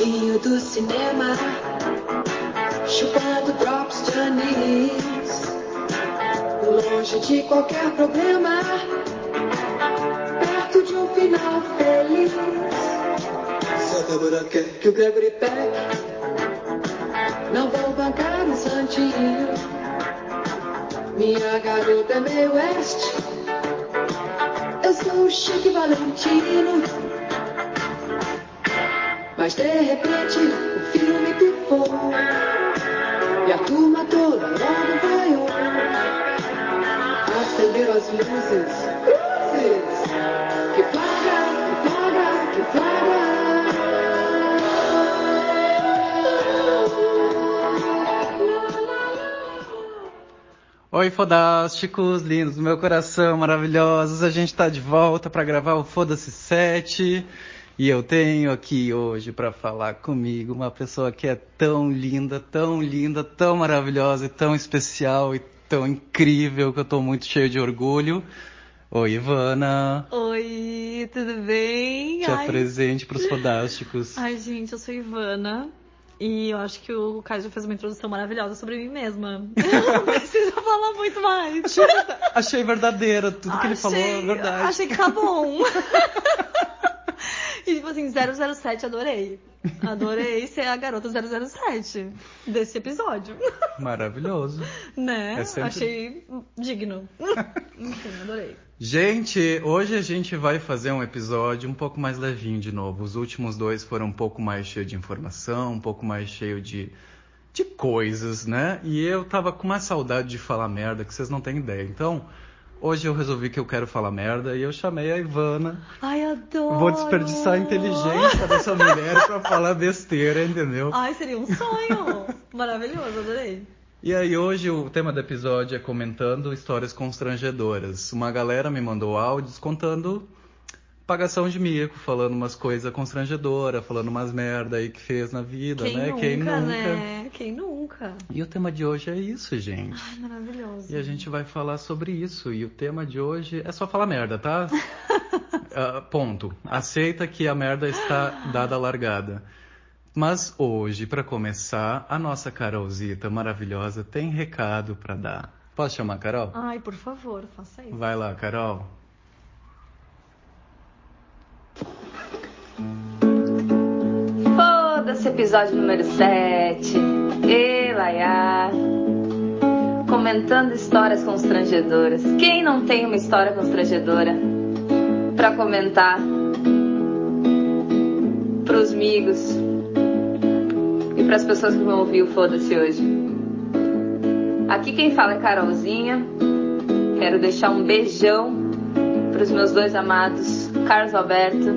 do cinema, chupando drops de anis, longe de qualquer problema, perto de um final feliz. Se a Débora quer que o Gregory Peck, não vou bancar um santinho. Minha garota é meio oeste, eu sou o Chique Valentino. Mas de repente o filme pipou E a turma toda logo vaiou Acendeu as luzes Cruzes Que flagra, que flagra, que flagra Oi, fodásticos, lindos do meu coração, maravilhosos. A gente tá de volta para gravar o Foda-se 7. E eu tenho aqui hoje para falar comigo uma pessoa que é tão linda, tão linda, tão maravilhosa, e tão especial e tão incrível que eu tô muito cheio de orgulho. Oi, Ivana. Oi, tudo bem? Te apresente pros fodásticos. Ai, gente, eu sou Ivana. E eu acho que o Caio já fez uma introdução maravilhosa sobre mim mesma. Eu não preciso falar muito mais. Achei, achei verdadeira, tudo que ele falou é verdade. Achei que tá bom. Assim, 007, adorei. Adorei ser a garota 007 desse episódio. Maravilhoso. Né? É sempre- Achei digno. Enfim, adorei. Gente, hoje a gente vai fazer um episódio um pouco mais levinho de novo. Os últimos dois foram um pouco mais cheio de informação, um pouco mais cheio de, de coisas, né? E eu tava com uma saudade de falar merda que vocês não têm ideia. Então, hoje eu resolvi que eu quero falar merda e eu chamei a Ivana. Ai, adoro. Vou desperdiçar a inteligência dessa mulher pra falar besteira, entendeu? Ai, seria um sonho. Maravilhoso, adorei. E aí hoje o tema do episódio é comentando histórias constrangedoras. Uma galera me mandou áudios contando pagação de mico, falando umas coisas constrangedoras, falando umas merda aí que fez na vida, Quem né? nunca, Quem nunca. né? Quem nunca? E o tema de hoje é isso, gente. Ai, maravilhoso. E a gente vai falar sobre isso. E o tema de hoje é só falar merda, tá? Ah, ponto. Aceita que a merda está dada a largada. Mas hoje, para começar, a nossa Carolzita maravilhosa tem recado para dar. Posso chamar a Carol? Ai, por favor, faça isso. Vai lá, Carol. Foda-se, episódio número 7. E Laiá. Comentando histórias constrangedoras. Quem não tem uma história constrangedora pra comentar pros amigos e pras pessoas que vão ouvir o Foda-se hoje? Aqui quem fala é Carolzinha. Quero deixar um beijão pros meus dois amados, Carlos Alberto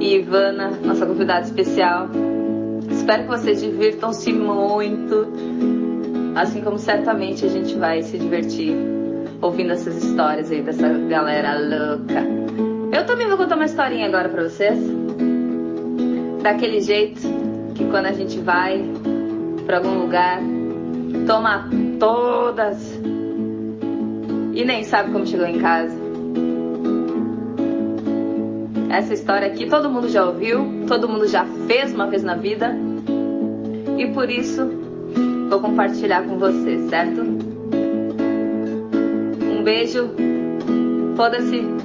e Ivana, nossa convidada especial. Espero que vocês divirtam-se muito, assim como certamente a gente vai se divertir ouvindo essas histórias aí dessa galera louca. Eu também vou contar uma historinha agora pra vocês. Daquele jeito que quando a gente vai pra algum lugar, toma todas e nem sabe como chegou em casa. Essa história aqui todo mundo já ouviu, todo mundo já fez uma vez na vida. E por isso vou compartilhar com vocês, certo? Um beijo. Foda-se.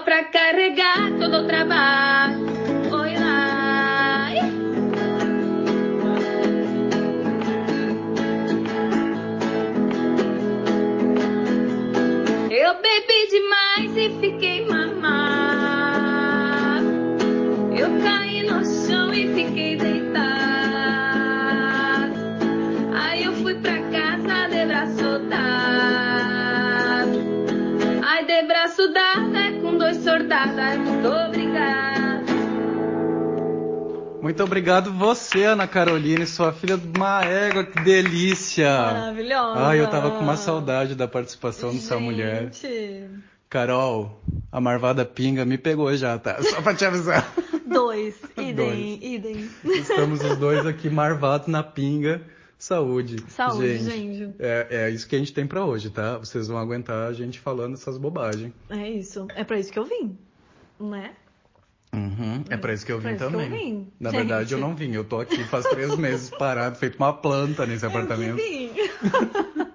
Pra carregar todo o trabalho. Eu bebi demais e fiquei mamado. Muito obrigado você, Ana Caroline, sua filha de uma égua, que delícia. Maravilhosa. Ai, eu tava com uma saudade da participação dessa mulher. Gente, Carol, a Marvada Pinga me pegou já, tá? Só pra te avisar. Dois. Idem, Dois. idem. Estamos os dois aqui marvados na pinga. Saúde. Saúde, gente. É, é isso que a gente tem pra hoje, tá? Vocês vão aguentar a gente falando essas bobagens. É isso. É pra isso que eu vim. Né? Uhum, é pra isso que eu vim que eu também. vim, Na gente. verdade, eu não vim. Eu tô aqui faz três meses parado, feito uma planta nesse apartamento. Vim.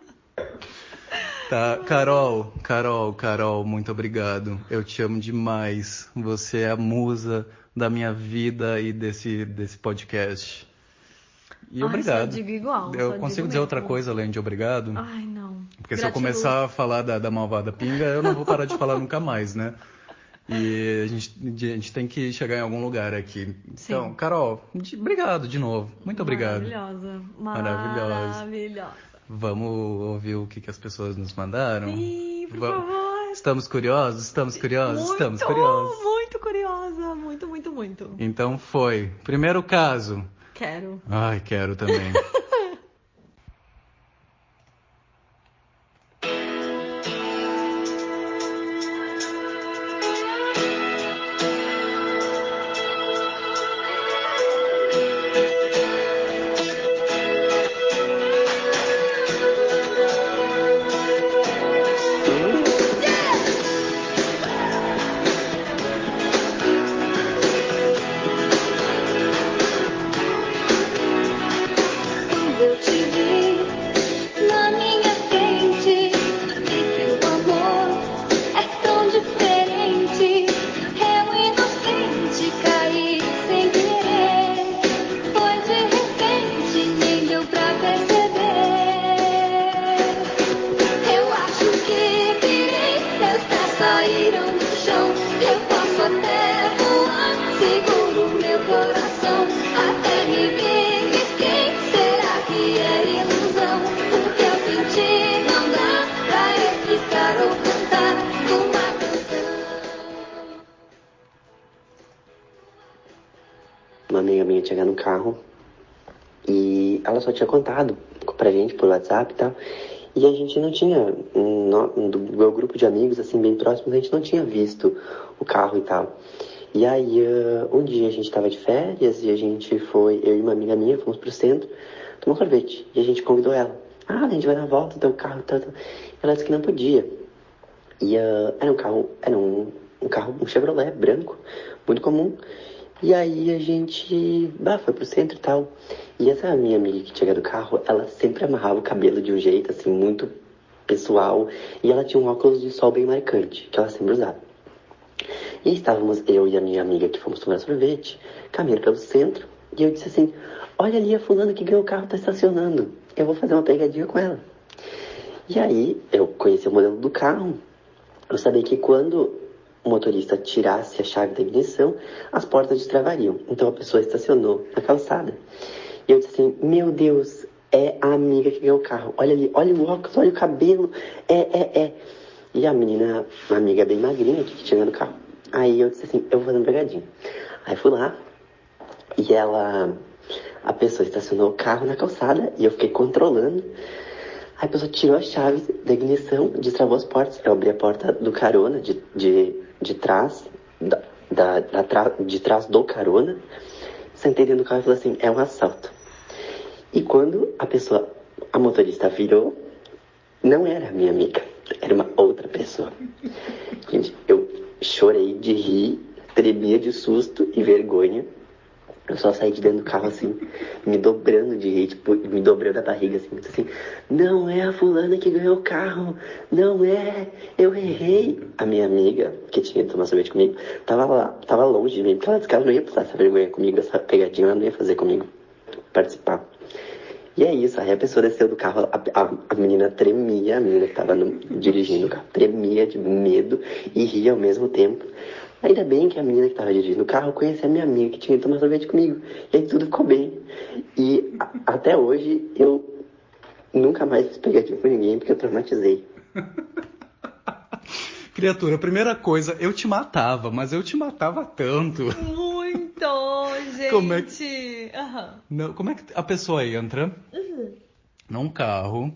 Tá, Carol, Carol, Carol, muito obrigado. Eu te amo demais. Você é a musa da minha vida e desse, desse podcast. E Ai, obrigado. só digo igual, eu só consigo digo dizer outra mesmo. coisa além de obrigado? Ai, não. Porque se eu começar a falar da, da malvada pinga, eu não vou parar de falar nunca mais, né? E a gente, a gente tem que chegar em algum lugar aqui. Então, Sim. Carol, de- obrigado de novo. Muito obrigado. Maravilhosa. Maravilhosa. Maravilhosa. Vamos ouvir o que, que as pessoas nos mandaram? Sim, por favor. Estamos curiosos? Estamos curiosos? Muito, Estamos curiosos. muito curiosa. Muito, muito, muito. Então foi. Primeiro caso. Quero. Ai, quero também. Quando WhatsApp e tal. E a gente não tinha, no- do meu grupo de amigos, assim, bem próximos, a gente não tinha visto o carro e tal. E aí, ah, um dia a gente tava de férias e a gente foi, eu e uma amiga minha, fomos pro centro tomar um sorvete. E a gente convidou ela. Ah, a gente vai na volta, tem um carro tal, tal. Ela disse que não podia. E ah, era um carro, era um, um carro, um Chevrolet branco, muito comum. E aí a gente bah, foi pro centro e tal. E essa minha amiga que chega do carro, ela sempre amarrava o cabelo de um jeito assim, muito pessoal. E ela tinha um óculos de sol bem marcante, que ela sempre usava. E estávamos eu e a minha amiga que fomos tomar sorvete, caminhando pelo centro, e eu disse assim: Olha ali a fulana que ganhou o carro, tá estacionando. Eu vou fazer uma pegadinha com ela. E aí eu conheci o modelo do carro. Eu sabia que quando o motorista tirasse a chave da ignição, as portas destravariam. Então a pessoa estacionou na calçada. E eu disse assim: Meu Deus, é a amiga que ganhou o carro. Olha ali, olha o óculos, olha o cabelo. É, é, é. E a menina, uma amiga bem magrinha que tinha no carro. Aí eu disse assim: Eu vou fazer uma pegadinha. Aí fui lá e ela. A pessoa estacionou o carro na calçada e eu fiquei controlando. Aí a pessoa tirou as chaves da ignição, destravou as portas. Eu abri a porta do carona, de, de, de trás, da, da, da de trás do carona. Sentei dentro do carro e falei assim, é um assalto. E quando a pessoa, a motorista virou, não era a minha amiga, era uma outra pessoa. Gente, eu chorei de rir, tremia de susto e vergonha. Eu só saí de dentro do carro assim, me dobrando de rir, tipo, me dobrando a barriga assim, assim, não é a fulana que ganhou o carro, não é, eu errei. A minha amiga, que tinha ido tomar sorvete comigo, tava lá, tava longe de mim, porque ela disse que ela não ia passar essa vergonha comigo, essa pegadinha ela não ia fazer comigo, participar. E é isso, aí a pessoa desceu do carro, a, a, a menina tremia, a menina que tava no- dirigindo o carro, tremia de medo e ria ao mesmo tempo. Ainda bem que a menina que tava dirigindo o carro conhecia a minha amiga que tinha ido tomar sorvete comigo. E aí tudo ficou bem. E a- até hoje eu nunca mais fiz pegadinha com ninguém porque eu traumatizei. Criatura, primeira coisa, eu te matava, mas eu te matava tanto. Muito, gente. Como é que- Aham. Não, como é que a pessoa entra num carro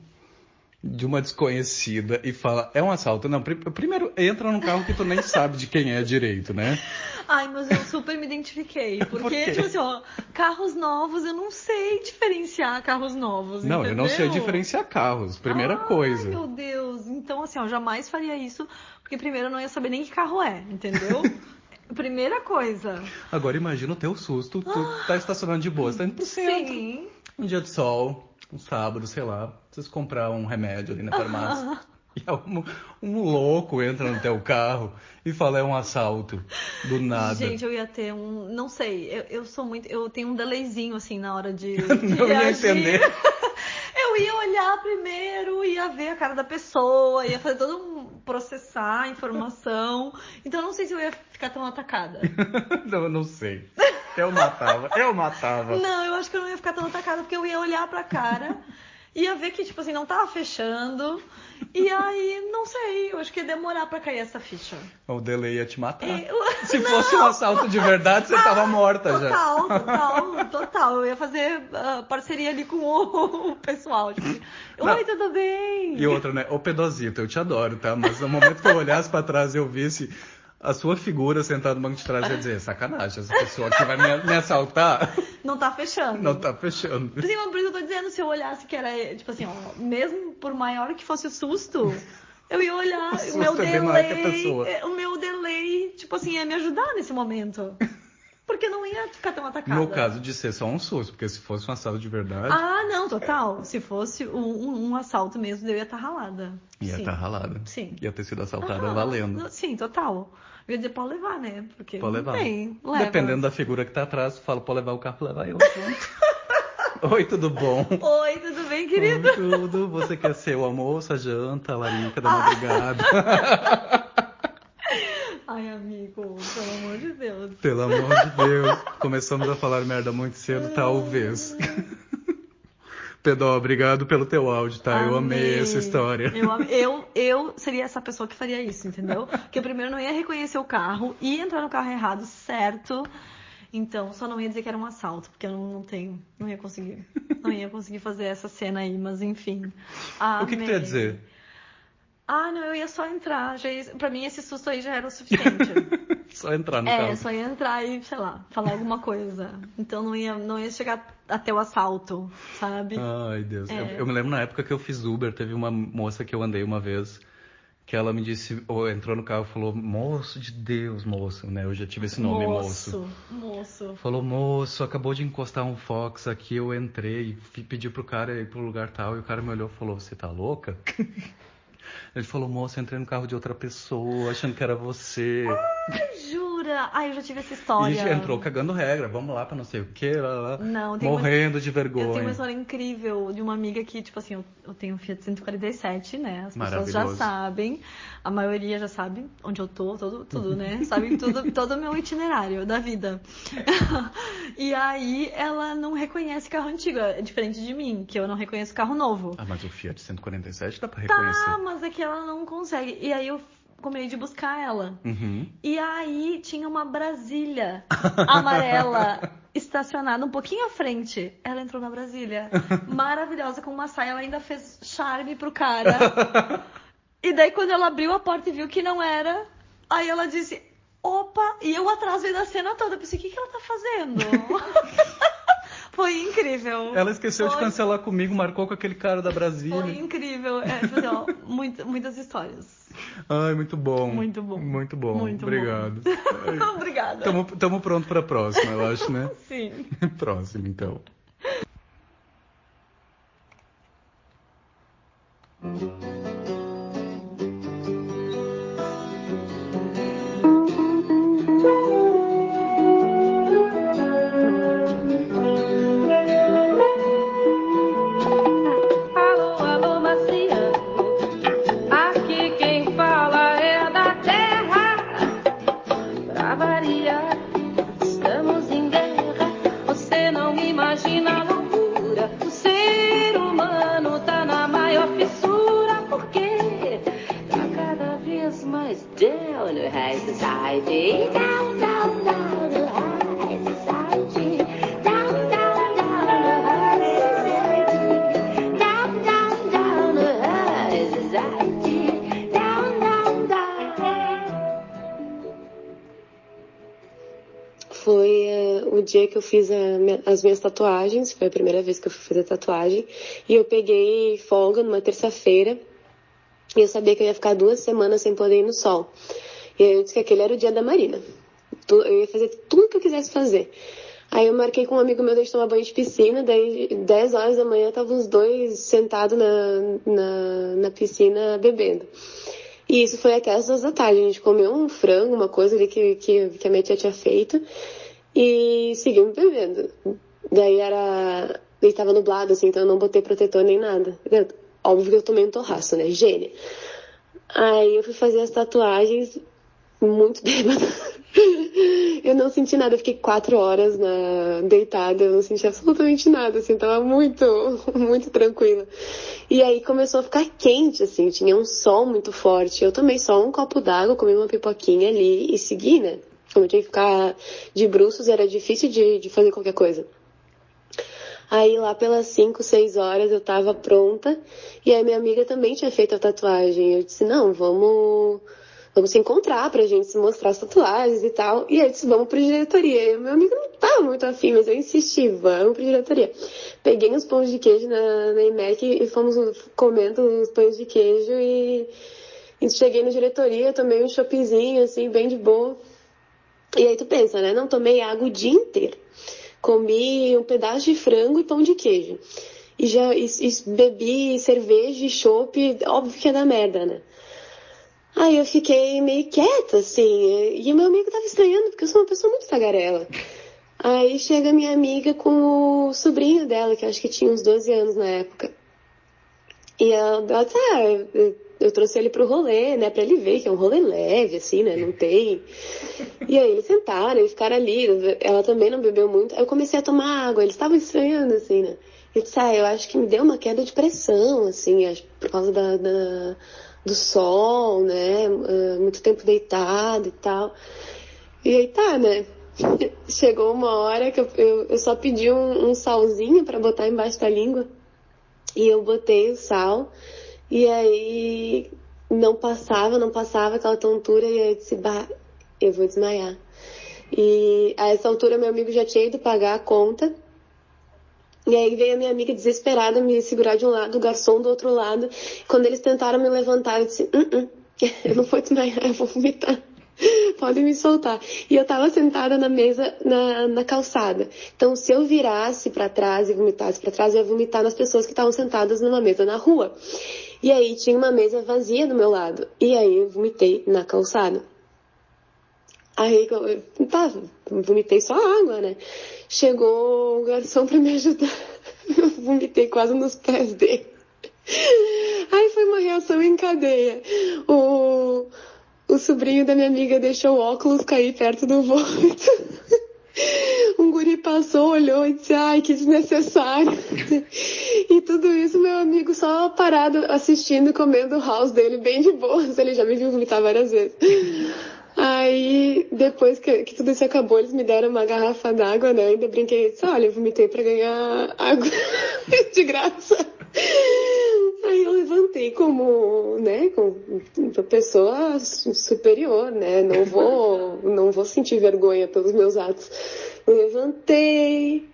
de uma desconhecida e fala, é um assalto? Não, pri- primeiro entra num carro que tu nem sabe de quem é direito, né? Ai, mas eu super me identifiquei. Por Porque, quê? tipo assim, ó, carros novos, eu não sei diferenciar carros novos. Não, eu não sei entendeu? diferenciar carros, primeira Ai, coisa. meu Deus. Então, assim, ó, jamais faria isso, porque primeiro eu não ia saber nem que carro é, entendeu? Primeira coisa. Agora imagina o teu susto, tu tá estacionando de boa, você tá indo pro centro. Sim. Um dia de sol, um sábado, sei lá, precisa comprar um remédio ali na farmácia. E um, um louco entra no teu carro e fala, é um assalto. Do nada. Gente, eu ia ter um. Não sei, eu, eu sou muito. Eu tenho um delayzinho, assim, na hora de. de Não ia entender. Eu ia olhar primeiro, ia ver a cara da pessoa, ia fazer todo um. processar a informação. Então eu não sei se eu ia ficar tão atacada. não, eu não sei. Eu matava, eu matava. Não, eu acho que eu não ia ficar tão atacada, porque eu ia olhar pra cara, ia ver que, tipo assim, não tava fechando. E aí, não sei, eu acho que ia demorar pra cair essa ficha. O delay ia te matar. Eu- Se fosse um assalto de verdade, você tava morta já. Total, total, total. Eu ia fazer ah, parceria ali com o, o pessoal. Tipo, assim, Não. Oi, tudo bem? E outra, né? Ô Pedozito, eu te adoro, tá? Mas no momento que eu olhasse pra trás e eu visse a sua figura sentada no banco de trás, ia dizer, sacanagem, essa pessoa aqui vai me, me assaltar. Não tá fechando. Não tá fechando. Sim, mas por isso eu tô dizendo, se eu olhasse que era, tipo assim, ó, mesmo por maior que fosse o susto, eu ia olhar, O o, meu é que delay, pessoa. é, o meu delay, tipo assim, ia me ajudar nesse momento. Porque não ia ficar tão atacada. No caso de ser só um susto, porque se fosse um assalto de verdade, Ah, não, total. Se fosse um, um- assalto mesmo, eu ia estar ralada. ia estar ralada. Sim. Ia ter sido assaltada Aham. valendo. Sim, total. Eu ia dizer, pode levar, né? Porque Pode levar. Leva. Dependendo da figura que tá atrás, tu fala, pode levar o carro, levar eu. Oi, tudo bom? Oi, tudo bem, querido? Oi, tudo. Você quer ser o almoço, a janta, a larica da Ah. madrugada? Ai, amigo, pelo amor de Deus. Pelo amor de Deus. Começamos a falar merda muito cedo, talvez. Pedó, obrigado pelo teu áudio, tá? Eu amei essa história. Eu, eu, eu seria essa pessoa que faria isso, entendeu? Porque eu primeiro não ia reconhecer o carro, ia entrar no carro errado, certo. Então, só não ia dizer que era um assalto, porque eu não, não tenho, não ia conseguir. Não ia conseguir fazer essa cena aí, mas enfim. O que, que tu ia Amei. dizer? Ah, não, eu ia só entrar. Já ia, pra mim, esse susto aí já era o suficiente. Só entrar no é, carro. só ia entrar e, sei lá, falar alguma coisa. Então não ia, não ia chegar até o assalto, sabe? Ai, Deus. É. Eu, eu me lembro na época que eu fiz Uber, teve uma moça que eu andei uma vez, que ela me disse, ou entrou no carro e falou, moço de Deus, moço, né? Eu já tive esse nome, moço. Moço. moço. Falou, moço, acabou de encostar um Fox aqui, eu entrei, pedi pro cara ir pro lugar tal, e o cara me olhou e falou, você tá louca? Ele falou, moço, eu entrei no carro de outra pessoa, achando que era você. Jura? Ai, eu já tive essa história. E entrou cagando regra, vamos lá pra não sei o que, lá, lá. Não, tem uma- morrendo de Eu tenho uma vergonha. história incrível de uma amiga que, tipo assim, eu, tenho um Fiat 147, né? As pessoas já sabem, a maioria já sabe onde eu tô, todo, tudo, né? Sabem tudo, todo o meu itinerário da vida. e aí ela não reconhece carro antigo, é diferente de mim, que eu não reconheço carro novo. Ah, mas o Fiat 147 dá pra reconhecer. Tá, mas é que ela não consegue. E aí eu combinei de buscar ela. Uhum. E aí tinha uma Brasília amarela estacionada um pouquinho à frente. Ela entrou na Brasília. Maravilhosa, com uma saia. Ela ainda fez charme pro cara. E daí quando ela abriu a porta e viu que não era, aí ela disse, opa, e eu atrás veio da cena toda. Eu pensei, o que, que ela tá fazendo? Foi incrível. Ela esqueceu de Foi- cancelar comigo, marcou com aquele cara da Brasília. Foi incrível. É, tipo ó, muito- muitas histórias. Ai, muito bom. Muito bom. Muito bom. Muito bom. Obrigado. Obrigada. Tamo, tamo pronto pra próxima, eu acho, né? Sim. Próximo, então. Alô, Foi eh, o dia que eu fiz a, as minhas tatuagens, foi a primeira vez que eu fui fazer tatuagem, e eu peguei folga numa terça-feira, e eu sabia que eu ia ficar duas semanas sem poder ir no sol. E aí eu disse que aquele era o dia da Marina. Eu ia fazer tudo que eu quisesse fazer. Aí eu marquei com um amigo meu de tomar banho de piscina, daí 10 horas da manhã estavam os dois sentados na, na, na piscina bebendo. E isso foi até as duas da tarde. A gente comeu um frango, uma coisa ali que, que, que a minha tia tinha feito. E seguimos bebendo. Daí era. E tava nublado, assim, então eu não botei protetor nem nada. Óbvio que eu tomei um torraço, né? Gênia. Aí eu fui fazer as tatuagens muito bêbada. Eu não senti nada, eu fiquei quatro horas na... deitada, eu não senti absolutamente nada, assim, tava muito, muito tranquila. E aí começou a ficar quente, assim, tinha um sol muito forte. Eu tomei só um copo d'água, comi uma pipoquinha ali e segui, né? Como eu tinha que ficar de bruços, era difícil de, de fazer qualquer coisa. Aí lá pelas 5, 6 horas eu tava pronta e aí minha amiga também tinha feito a tatuagem. Eu disse, não, vamos, vamos se encontrar pra gente se mostrar as tatuagens e tal. E aí disse, vamos pra diretoria. E meu amigo não tava muito afim, mas eu insisti, vamos pra diretoria. Peguei uns pães de queijo na, na IMEC e fomos comendo os pães de queijo e, e cheguei na diretoria, tomei um choppzinho, assim, bem de boa. E aí tu pensa, né? Não tomei água o dia inteiro. Comi um pedaço de frango e pão de queijo. E já e, e bebi cerveja e chopp, óbvio que é da merda, né? Aí eu fiquei meio quieta, assim, e meu amigo tava estranhando, porque eu sou uma pessoa muito tagarela. Aí chega minha amiga com o sobrinho dela, que acho que tinha uns 12 anos na época. E ela, ela ah, eu, eu trouxe ele pro rolê, né, pra ele ver que é um rolê leve, assim, né, não tem. E aí eles sentaram e ficaram ali, ela também não bebeu muito. Aí eu comecei a tomar água, eles estavam estranhando, assim, né. Eu disse, ah, eu acho que me deu uma queda de pressão, assim, por causa da, da- do sol, né, ah, muito tempo deitado e tal. E aí tá, né. Chegou uma hora que eu, eu, eu só pedi um, um salzinho pra botar embaixo da língua. E eu botei o sal. E aí não passava, não passava aquela tontura. E aí eu disse, bah, eu vou desmaiar. E a essa altura meu amigo já tinha ido pagar a conta. E aí veio a minha amiga desesperada me segurar de um lado, o garçom do outro lado. Quando eles tentaram me levantar, eu disse, "Uh, uh, eu não vou desmaiar, eu vou vomitar. Podem me soltar. E eu tava sentada na mesa, na, na calçada. Então, se eu virasse pra trás e vomitasse pra trás, eu ia vomitar nas pessoas que estavam sentadas numa mesa na rua. E aí tinha uma mesa vazia do meu lado. E aí eu vomitei na calçada. Aí, eu, tá, vomitei só água, né? Chegou o garçom pra me ajudar. Eu vomitei quase nos pés dele. Aí foi uma reação em cadeia. O, o sobrinho da minha amiga deixou o óculos cair perto do vômito. Um guri passou, olhou e disse, ai, que desnecessário. E tudo isso, meu amigo só parado assistindo, comendo o house dele bem de boas. Ele já me viu vomitar várias vezes. Aí, depois que, que tudo isso acabou, eles me deram uma garrafa d'água, né? Eu ainda brinquei disse, olha, eu vomitei pra ganhar água de graça. Aí eu levantei como, né, como uma pessoa superior, né? Não vou, não vou sentir vergonha pelos meus atos. Eu levantei,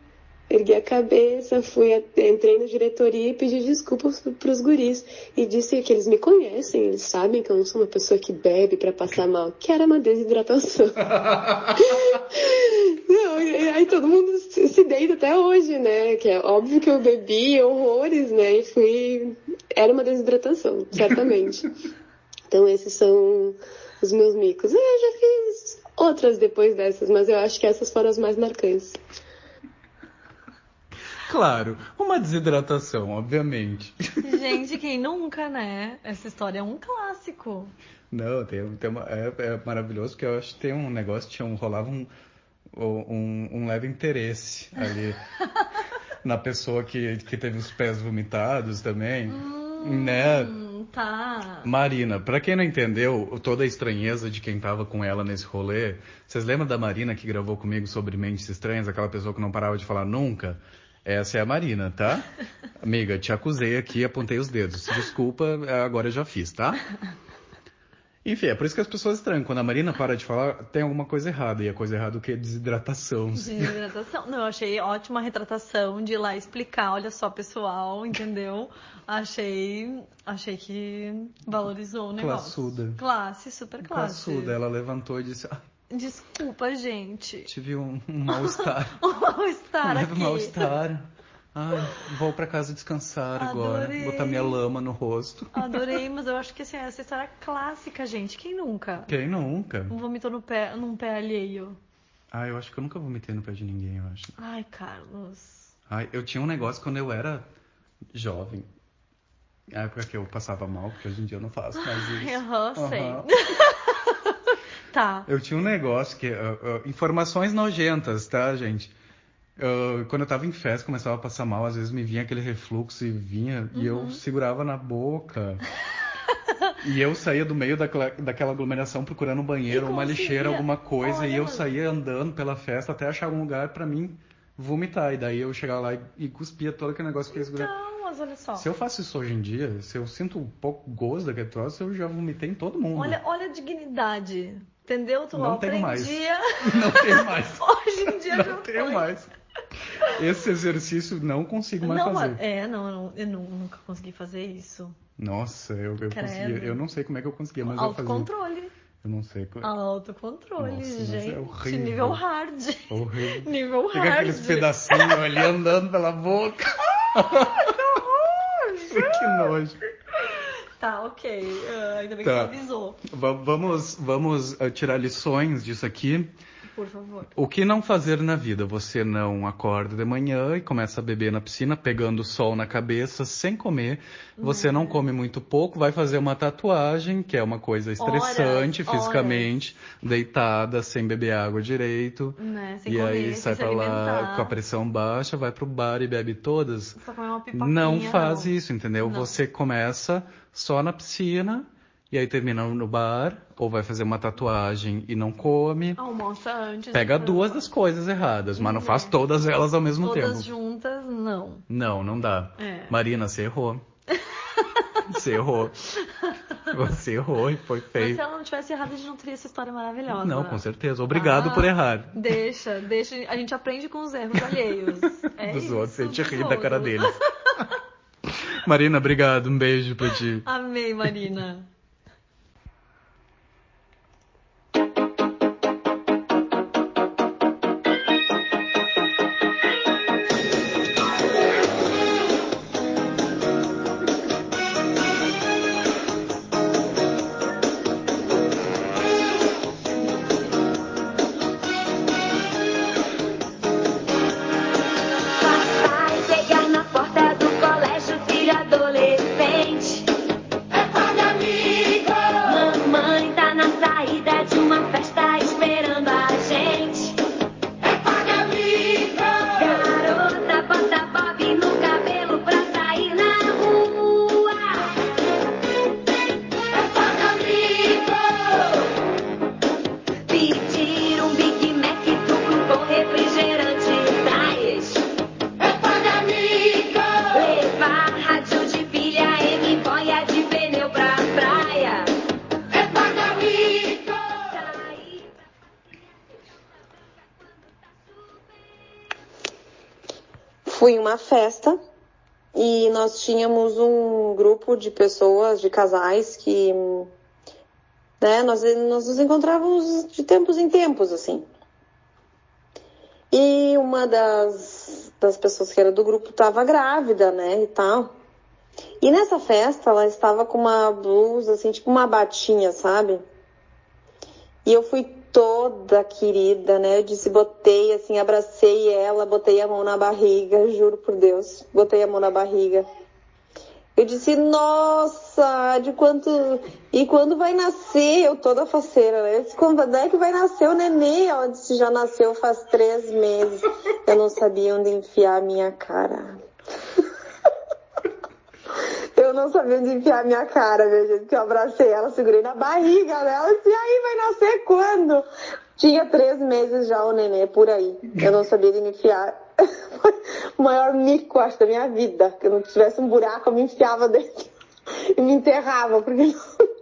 ergui a cabeça, fui, entrei na diretoria e pedi desculpas para os guris. E disse que eles me conhecem, eles sabem que eu não sou uma pessoa que bebe para passar mal, que era uma desidratação. Não, e aí todo mundo se se deita até hoje, né? Que é óbvio que eu bebi horrores, né? E fui. Era uma desidratação, certamente. Então esses são os meus micos. Eu já fiz outras depois dessas, mas eu acho que essas foram as mais marcantes. Claro, uma desidratação, obviamente. Gente, quem nunca, né? Essa história é um clássico. Não, tem, tem uma, é, é maravilhoso que eu acho que tem um negócio, tinha um, rolava um, um, um leve interesse ali na pessoa que, que teve os pés vomitados também, né? Hum, tá. Marina, pra quem não entendeu toda a estranheza de quem tava com ela nesse rolê, vocês lembram da Marina que gravou comigo sobre Mentes Estranhas, aquela pessoa que não parava de falar nunca? Essa é a Marina, tá? Amiga, te acusei aqui, apontei os dedos. Desculpa, agora eu já fiz, tá? Enfim, é por isso que as pessoas estranham. Quando a Marina para de falar, tem alguma coisa errada. E a coisa errada é o que? Desidratação. Desidratação. Não, eu achei ótima a retratação de ir lá explicar. Olha só, pessoal, entendeu? Achei, achei que valorizou o negócio. Classuda. Classe, super classe. Classuda. Ela levantou e disse, ah, Desculpa, gente. tive um, um mal-estar. O mal-estar Leve aqui. mal-estar. Ai, vou pra casa descansar agora. Adorei. Botar minha lama no rosto. Adorei, mas eu acho que assim, essa história é clássica, gente. Quem nunca? Quem nunca? Vomitou no pé, num pé alheio. Ah, eu acho que eu nunca vomitei no pé de ninguém, eu acho. Ai, Carlos. Ai, eu tinha um negócio quando eu era jovem. A época que eu passava mal, porque hoje em dia eu não faço mais Ai, isso. aham, sei. Aham. Tá. Eu tinha um negócio que. ah, ah, informações nojentas, tá, gente? Ah, quando eu tava em festa, começava a passar mal, às vezes me vinha aquele refluxo e vinha, e Uhum. eu segurava na boca. E eu saía do meio daquela, daquela aglomeração procurando um banheiro, E uma lixeira, alguma coisa, e Olha, eu mano. saía andando pela festa até achar um lugar pra mim vomitar. E daí eu chegava lá e, e cuspia todo aquele negócio que eu ia segurar. Não, mas olha só. Se eu faço isso hoje em dia, se eu sinto um pouco gosto daquele troço, eu já vomitei em todo mundo. Olha, olha a dignidade. Entendeu? Tu Não tenho mais. aprendia. Não tenho mais. Hoje em dia já Não tenho foi. mais. Esse exercício não consigo mais não, fazer. é, não, eu não- eu nu- nunca consegui fazer isso. Nossa, eu, eu conseguia. Eu não sei como é que eu conseguia, mas eu fazia. Autocontrole. Eu não sei. co- Autocontrole, Nossa, é gente. horrível. nível hard. Horrível. Nível Fica hard. aqueles pedacinhos ali andando pela boca. que nojo. Tá, ok. Ah, ainda bem Tá. que tu avisou. Va- vamos vamos ah, tirar lições disso aqui. Por favor. O que não fazer na vida? Você não acorda de manhã e começa a beber na piscina, pegando sol na cabeça, sem comer. Você não come muito pouco, vai fazer uma tatuagem, que é uma coisa estressante Horas, fisicamente, deitada, sem beber água direito. Né? Sem e comer, aí sai pra lá com a pressão baixa, vai pro bar e bebe todas. Só comer uma pipoquinha. Não faz não. isso, entendeu? Não. Você começa só na piscina e aí termina no bar, ou vai fazer uma tatuagem e não come. Almoça antes. Pega de- duas das coisas erradas, mas não É. faz todas elas ao mesmo Todas tempo. juntas, não. Não, não dá. É. Marina, você errou. Você errou. Você errou e foi Mas feio. se ela não tivesse errado, a gente não teria essa história maravilhosa. Não, com certeza. Obrigado Ah, por errar. Deixa, deixa. A gente aprende com os erros alheios. É dos isso, outros, a gente ri da cara deles. Marina, obrigado. Um beijo pra ti. Amei, Marina. Festa e nós tínhamos um grupo de pessoas, de casais que, né, nós, nós nos encontrávamos de tempos em tempos, assim. E uma das, das pessoas que era do grupo estava grávida, né, e tal. E nessa festa ela estava com uma blusa, assim, tipo uma batinha, sabe? E eu fui toda querida, né? Eu disse, botei assim, abracei ela, botei a mão na barriga, juro por Deus, botei a mão na barriga. Eu disse, nossa, de quanto. E quando vai nascer? Eu toda faceira, né? Eu disse, quando é que vai nascer o nenê? Ela disse, já nasceu faz três meses. Eu não sabia onde enfiar a minha cara. Eu não sabia onde enfiar minha cara, meu gente, que eu abracei ela, segurei na barriga dela, e aí vai nascer quando? Tinha três meses já o nenê, por aí. Eu não sabia onde enfiar. O maior mico, acho, da minha vida. Que eu não tivesse um buraco, eu me enfiava dentro e me enterrava, porque não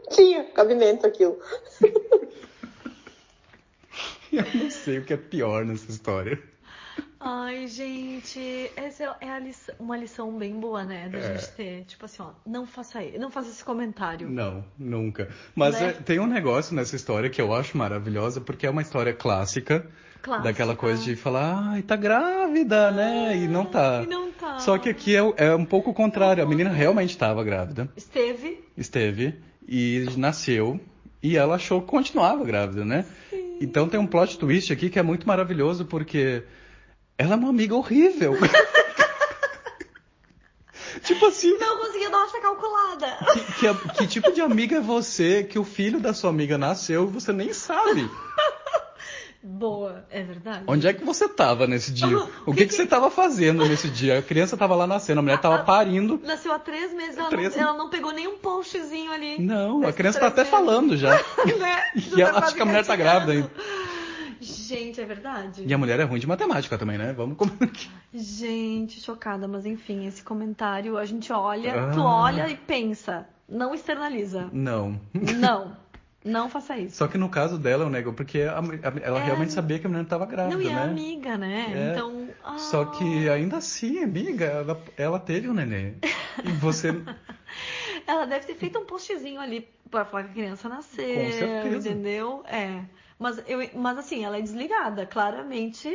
tinha. cabimento aquilo. Eu não sei o que é pior nessa história. Ai, gente, essa é a lição- uma lição bem boa, né? Da É. gente ter. Tipo assim, ó, não faça aí, não faça esse comentário. Não, nunca. Mas Né? é, tem um negócio nessa história que eu acho maravilhosa, porque é uma história clássica. Clássica. Daquela coisa de falar, ai, tá grávida, né? E não tá. E não tá. Só que aqui é, é um pouco o contrário. A menina realmente estava grávida, Esteve. esteve, e nasceu, e ela achou que continuava grávida, né? Então tem um plot twist aqui que é muito maravilhoso, porque ela é uma amiga horrível. tipo assim, Não conseguia dar uma calculada. que, que- que tipo de amiga é você que o filho da sua amiga nasceu e você nem sabe? Boa, é verdade. Onde é que você tava nesse dia? O que, que você tava fazendo nesse dia? A criança tava lá nascendo, a mulher tava parindo. Nasceu há três meses, ela, Três- Não, ela não pegou nenhum postzinho ali. Não, a criança tá até meses. falando já. né? E ela acha que a mulher tá grávida ainda. Gente, é verdade. E a mulher é ruim de matemática também, né? Vamos comer aqui. Gente, chocada, mas enfim, esse comentário a gente olha, Ah. tu olha e pensa, não externaliza. Não. Não, não faça isso. Só que no caso dela, eu nego, porque a- a- ela É. realmente sabia que a menina tava grávida, Não, e é né? amiga, né? É. Então. ah, Só que ainda assim, amiga, ela, ela teve um neném. E você. Ela deve ter feito um postzinho ali pra falar que a criança nasceu, Com certeza. entendeu? É. Mas, eu, mas assim, ela é desligada, claramente.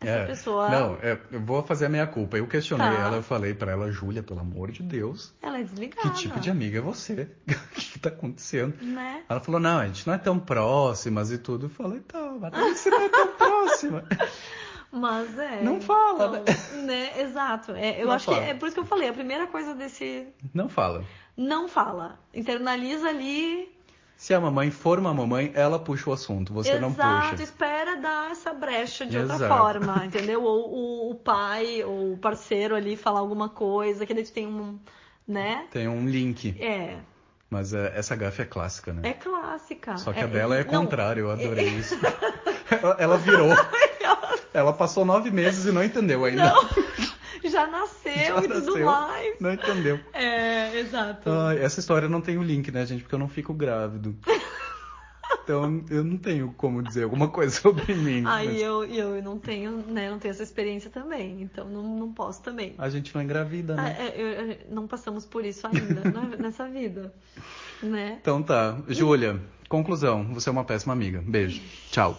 Essa É, pessoa. Não, é, eu vou fazer a minha culpa. Eu questionei Tá. ela, eu falei pra ela, Júlia, pelo amor de Deus, Ela é desligada. que tipo de amiga é você? O que, que tá acontecendo? Né? Ela falou, não, a gente não é tão próximas e tudo. Eu falei, tá, mas por que você não é tão próxima? Mas é. Não fala, então, né? Exato. É, eu Não acho fala. que é por isso que eu falei. A primeira coisa desse. Não fala. Não fala. Internaliza ali. Se a mamãe for uma mamãe, ela puxa o assunto, você não Exato. puxa. Espera dar essa brecha de outra Exato. forma, entendeu? Ou o, o pai, ou o parceiro ali falar alguma coisa, que daí tu tem um. Né? Tem um link. É. Mas é, essa gafe é clássica, né? É clássica. Só que É- a dela é não, contrário, eu adorei isso. ela, ela virou. Ela passou nove meses e não entendeu ainda. Não, já nasceu Já e tudo nasceu, mais. Não entendeu. É, exato. Ai, essa história não tem o link, né, gente? Porque eu não fico grávido. Então eu não tenho como dizer alguma coisa sobre mim. Aí mas eu, eu não tenho, né, não tenho essa experiência também, então não, não posso também. A gente não engravida, Ah, né? é, eu- eu- não passamos por isso ainda né, nessa vida, né? Então tá. Júlia, conclusão. Você é uma péssima amiga. Beijo. Tchau.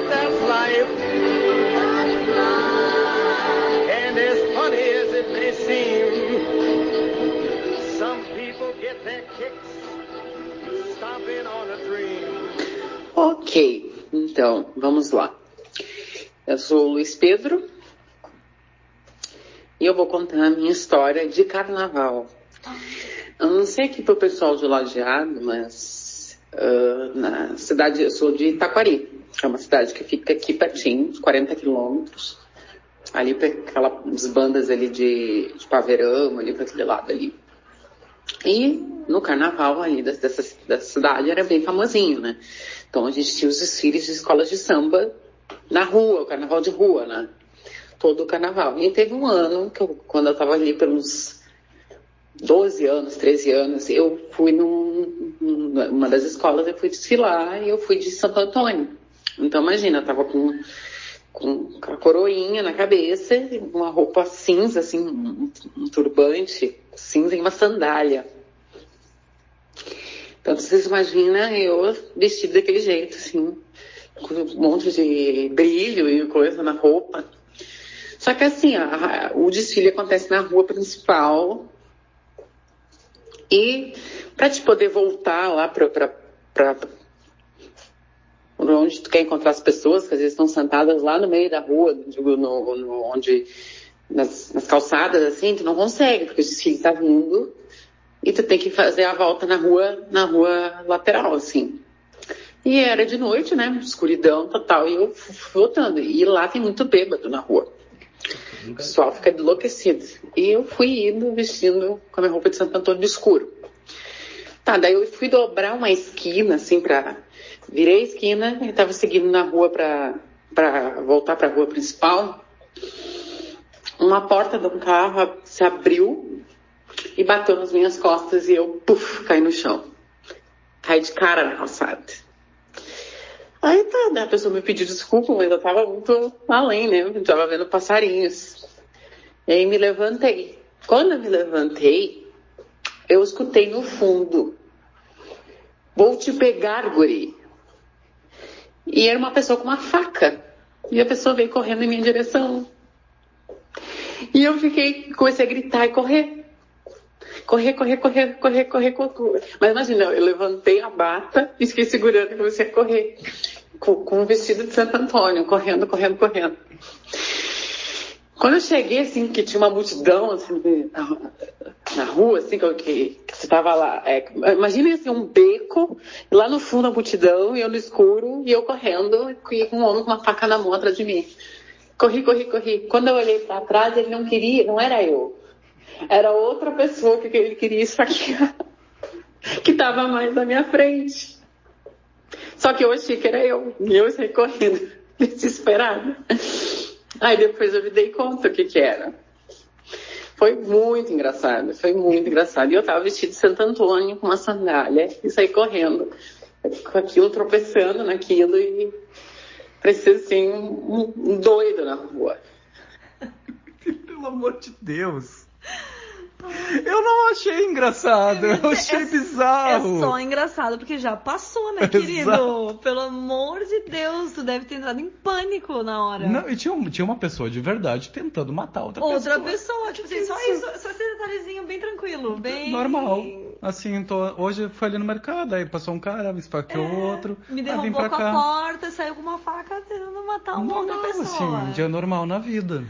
Ok, então vamos lá. Eu sou o Luiz Pedro e eu vou contar a minha história de carnaval. Eu não sei aqui pro pessoal de Lajeado, mas ah, na cidade, eu sou de Itaquari, que é uma cidade que fica aqui pertinho, uns 40 quilômetros, ali para aquelas bandas ali de, de Paverama, ali para aquele lado ali. E no carnaval ali dessa, dessa, cidade era bem famosinho, né? Então a gente tinha os desfiles de escolas de samba na rua, o carnaval de rua, né? Todo o carnaval. E teve um ano que eu, quando eu tava ali pelos 12 anos, 13 anos, eu fui num, numa das escolas, eu fui desfilar e eu fui de Santo Antônio. Então imagina, eu tava com, com a coroinha na cabeça, uma roupa cinza, assim, um, um turbante cinza e uma sandália. Então vocês imaginam eu vestida daquele jeito, assim, com um monte de brilho e coisa na roupa. Só que assim, a- o desfile acontece na rua principal. E para te poder voltar lá para onde tu quer encontrar as pessoas, que às vezes estão sentadas lá no meio da rua, digo, no, no- onde, nas, nas calçadas, assim, tu não consegue, porque o desfile tá vindo e tu tem que fazer a volta na rua, na rua lateral, assim. E era de noite, né? Escuridão total, e eu fui voltando. E lá tem muito bêbado na rua. O pessoal fica enlouquecido. E eu fui indo vestindo com a minha roupa de Santo Antônio de escuro. Tá, daí eu fui dobrar uma esquina, assim, pra. Virei a esquina e tava seguindo na rua pra, pra voltar pra rua principal. Uma porta de um carro se abriu e bateu nas minhas costas e eu, puf, caí no chão. Caí de cara na calçada. Aí tá, né, a pessoa me pediu desculpa, mas eu tava muito além, né? Eu tava vendo passarinhos. E aí me levantei. Quando eu me levantei, eu escutei no fundo. Vou te pegar, guri. E era uma pessoa com uma faca. E a pessoa veio correndo em minha direção. E eu fiquei, comecei a gritar e correr. Correr, correr, correr, correr, correr, correr. Mas imagina, eu levantei a bata e fiquei segurando e comecei a correr. Com, com o vestido de Santo Antônio, correndo, correndo, correndo. Quando eu cheguei, assim, que tinha uma multidão, assim, na, na rua, assim, que, que, que você tava lá. É, imagina, assim, um beco, lá no fundo a multidão, e eu no escuro, e eu correndo, e um homem com uma faca na mão atrás de mim. Corri, corri, corri. Quando eu olhei pra trás, ele não queria, não era eu. Era outra pessoa que ele queria esfaquear, que tava mais na minha frente. Só que eu achei que era eu, e eu saí correndo, desesperada. Aí depois eu me dei conta o que que era. Foi muito engraçado, foi muito engraçado. E eu tava vestida de Santo Antônio com uma sandália e saí correndo, com aquilo tropeçando naquilo e parecia assim um doido na rua. Pelo amor de Deus. Eu não achei engraçado, eu achei É bizarro. só engraçado porque já passou, né, Exato. querido? Pelo amor de Deus, tu deve ter entrado em pânico na hora. Não, e tinha, tinha uma pessoa de verdade tentando matar outra, Outra pessoa. pessoa, tipo assim, só isso, só esse detalhezinho bem tranquilo, bem. Normal. Assim, tô, hoje foi ali no mercado, aí passou um cara, me esfaqueou outro. É, Me aí vim derrubou pra com cá. a porta, saiu com uma faca tentando matar uma outra Normal, pessoa. assim, um dia normal na vida.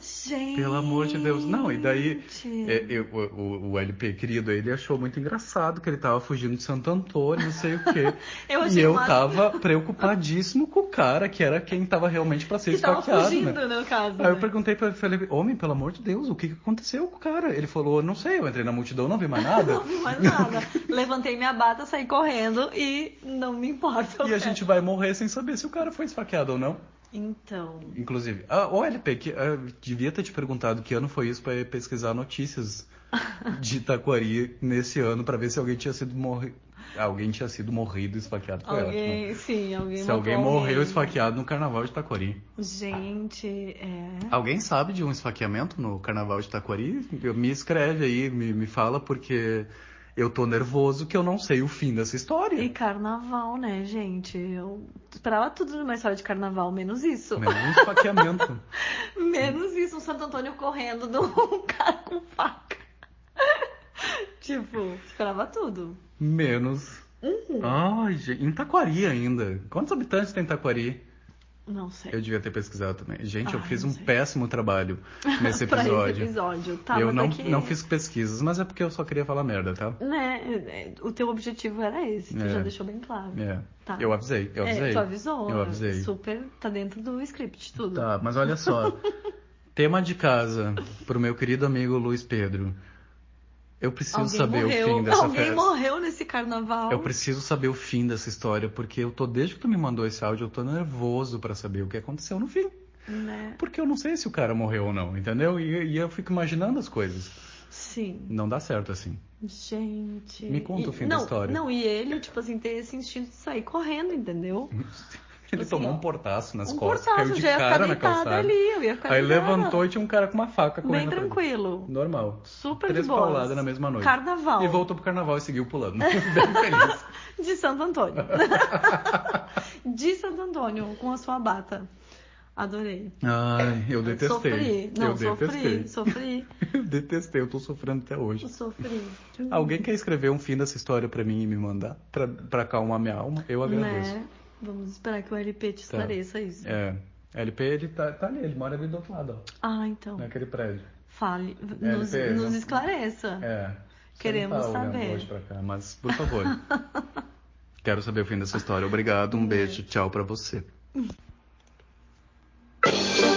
Gente. Pelo amor de Deus. Não, e daí é, eu- o, o- LP querido, ele achou muito engraçado que ele tava fugindo de Santo Antônio, não sei o quê. Eu e eu massa. tava preocupadíssimo com o cara, que era quem tava realmente pra ser Que tava esfaqueado, fugindo, né? né, no caso. Aí eu né? perguntei pra ele, falei, homem, pelo amor de Deus, o que, que aconteceu com o cara? Ele falou, não sei, eu entrei na multidão, não vi mais nada. Não vi mais nada. Levantei minha bata, saí correndo e não me importa. e a gente vai morrer sem saber se o cara foi esfaqueado ou não. Então. Inclusive, ah, ô LP, que, ah, devia ter te perguntado que ano foi isso pra ir pesquisar notícias de Itaquari nesse ano pra ver se alguém tinha sido morrido. Alguém tinha sido morrido esfaqueado por ela. Alguém, sim, alguém Se alguém morreu esfaqueado no carnaval de Itaquari. Gente, é. Alguém sabe de um esfaqueamento no carnaval de Itaquari? Eu- Me escreve aí, me, me fala, porque eu tô nervoso que eu não sei o fim dessa história. E carnaval, né, gente? Eu esperava tudo numa história de carnaval, menos isso. Menos esfaqueamento. Menos isso, um Santo Antônio correndo de um cara com faca. tipo, esperava tudo. Menos. Uhum. Ai, gente, em Itaquari ainda. Quantos habitantes tem Itaquari? Não sei. Eu devia ter pesquisado também. Gente, eu fiz um sei. péssimo trabalho nesse episódio. esse episódio. Tá, eu não, é que, não fiz pesquisas, mas é porque eu só queria falar merda, tá? Né, é, o teu objetivo era esse, tu É. já deixou bem claro. É. Tá. Eu avisei, eu avisei. É, tu avisou. Eu avisei. Super, tá dentro do script, tudo. Tá, mas olha só. Tema de casa pro meu querido amigo Luiz Pedro. Eu preciso Alguém saber morreu. o fim dessa Alguém festa. morreu nesse carnaval. Eu preciso saber o fim dessa história, porque eu tô, desde que tu me mandou esse áudio, eu tô nervoso pra saber o que aconteceu no fim. Né? Porque eu não sei se o cara morreu ou não, entendeu? E, e eu fico imaginando as coisas. Sim. Não dá certo assim. Gente. Me conta E- o fim da não, história. Não, e ele, tipo assim, ter esse instinto de sair correndo, entendeu? Ele Assim, tomou um portaço nas um costas, portaço, caiu de já ia cara na calçada. ali, eu ia ficar Aí levantou e tinha um cara com uma faca correndo. Bem tranquilo. Normal. Super Três de boas. pauladas na mesma noite. Carnaval. E voltou pro carnaval e seguiu pulando. Bem feliz. De Santo Antônio. de Santo Antônio, com a sua bata. Adorei. Ai, eu detestei. Sofri. Não, eu detestei. sofri, sofri, Eu detestei, eu tô sofrendo até hoje. sofri. Alguém quer escrever um fim dessa história pra mim e me mandar? Pra, pra acalmar minha alma? Eu agradeço. Né? Vamos esperar que o LP te esclareça isso. É. LP, ele tá, tá ali, ele mora ali do outro lado, ó. Ah, então. Naquele prédio. Fale, nos, LP, nos esclareça. É. Queremos tá saber. hoje pra cá, mas por favor. Quero saber o fim dessa história. Obrigado, um beijo, tchau pra você.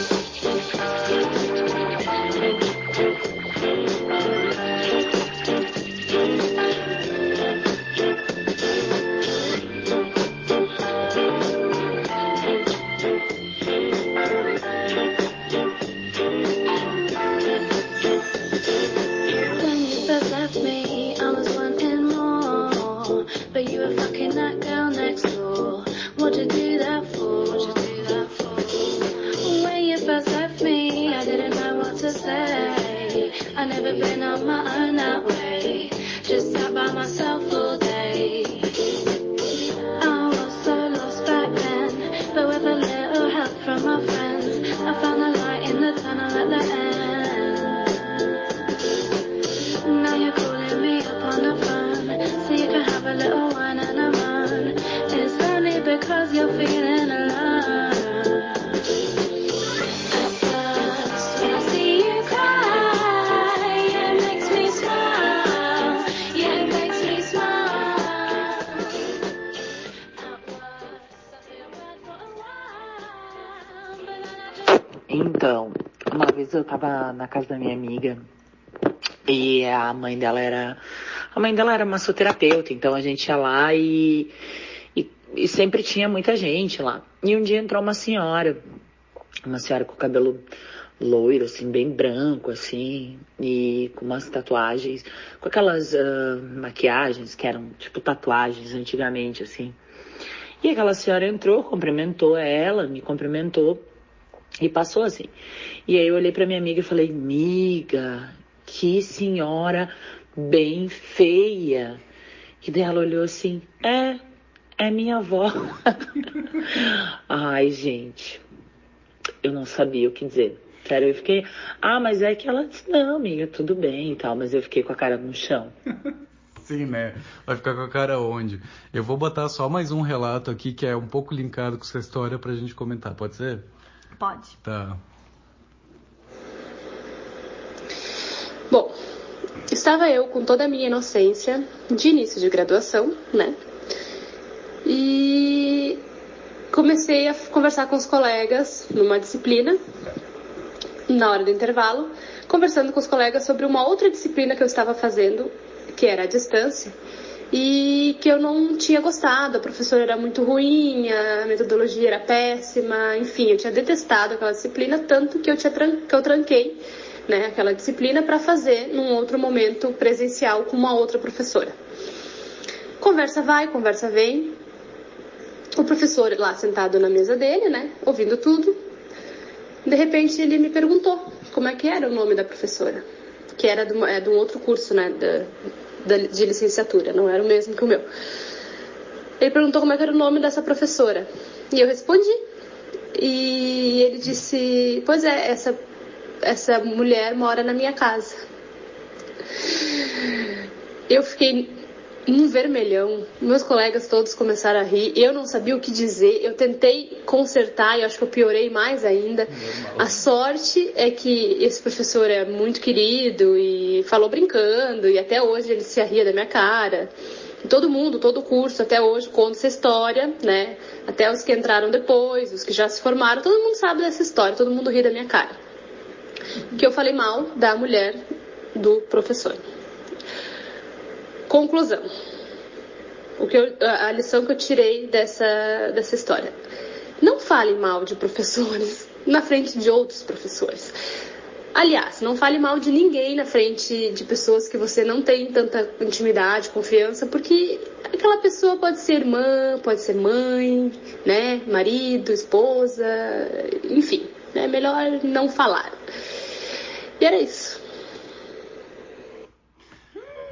على vez eu tava na casa da minha amiga e a mãe dela era. A mãe dela era massoterapeuta, então a gente ia lá e, e, e sempre tinha muita gente lá. E um dia entrou uma senhora, uma senhora com cabelo loiro, assim, bem branco, assim, e com umas tatuagens, com aquelas ah, maquiagens que eram tipo tatuagens antigamente, assim. E aquela senhora entrou, cumprimentou ela, me cumprimentou e passou assim. E aí eu olhei pra minha amiga e falei, miga, que senhora bem feia. E daí ela olhou assim, é, é minha avó. Ai, gente, eu não sabia o que dizer. Sério, eu fiquei, ah, mas é que ela disse, não, amiga, tudo bem e tal, mas eu fiquei com a cara no chão. Sim, né? Vai ficar com a cara onde? Eu vou botar só mais um relato aqui que é um pouco linkado com essa história pra gente comentar, pode ser? Pode. Tá. Bom, estava eu com toda a minha inocência de início de graduação, né? E comecei a conversar com os colegas numa disciplina, na hora do intervalo, conversando com os colegas sobre uma outra disciplina que eu estava fazendo, que era a distância, e que eu não tinha gostado, a professora era muito ruim, a metodologia era péssima, enfim, eu tinha detestado aquela disciplina, tanto que eu, tinha que eu tranquei né, aquela disciplina para fazer num outro momento presencial com uma outra professora. Conversa vai, conversa vem. O professor lá sentado na mesa dele, né, ouvindo tudo. De repente ele me perguntou como é que era o nome da professora, que era de, uma- é, de um outro curso, né, da, da- de licenciatura, não era o mesmo que o meu. Ele perguntou como é era o nome dessa professora. E eu respondi. E ele disse: Pois é, essa, essa mulher mora na minha casa. Eu fiquei num vermelhão. Meus colegas todos começaram a rir. Eu não sabia o que dizer. Eu tentei consertar e acho que eu piorei mais ainda. A sorte é que esse professor é muito querido e falou brincando e até hoje ele se ria da minha cara. Todo mundo, todo o curso até hoje conta essa história, né? Até os que entraram depois, os que já se formaram, todo mundo sabe dessa história, todo mundo ri da minha cara. Que eu falei mal da mulher do professor. Conclusão. O que eu- a lição que eu tirei dessa, dessa história. Não fale mal de professores na frente de outros professores. Aliás, não fale mal de ninguém na frente de pessoas que você não tem tanta intimidade, confiança, porque aquela pessoa pode ser irmã, pode ser mãe, né, marido, esposa, enfim, é melhor não falar. E era isso.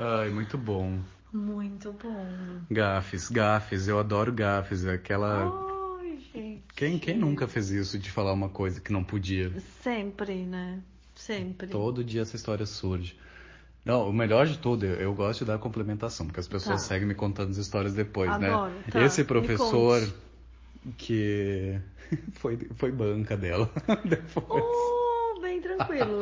Ai, muito bom. Muito bom. Gafes, gafes, eu adoro gafes. é Aquela. Ai, gente. Quem, quem nunca fez isso de falar uma coisa que não podia? Sempre, né? Sempre. Todo dia essa história surge. Não, o melhor de tudo, eu, eu gosto de dar complementação, porque as pessoas Tá. seguem me contando as histórias depois, Adoro, né? tá, Esse professor, que foi, foi banca dela depois. Oh, bem tranquilo.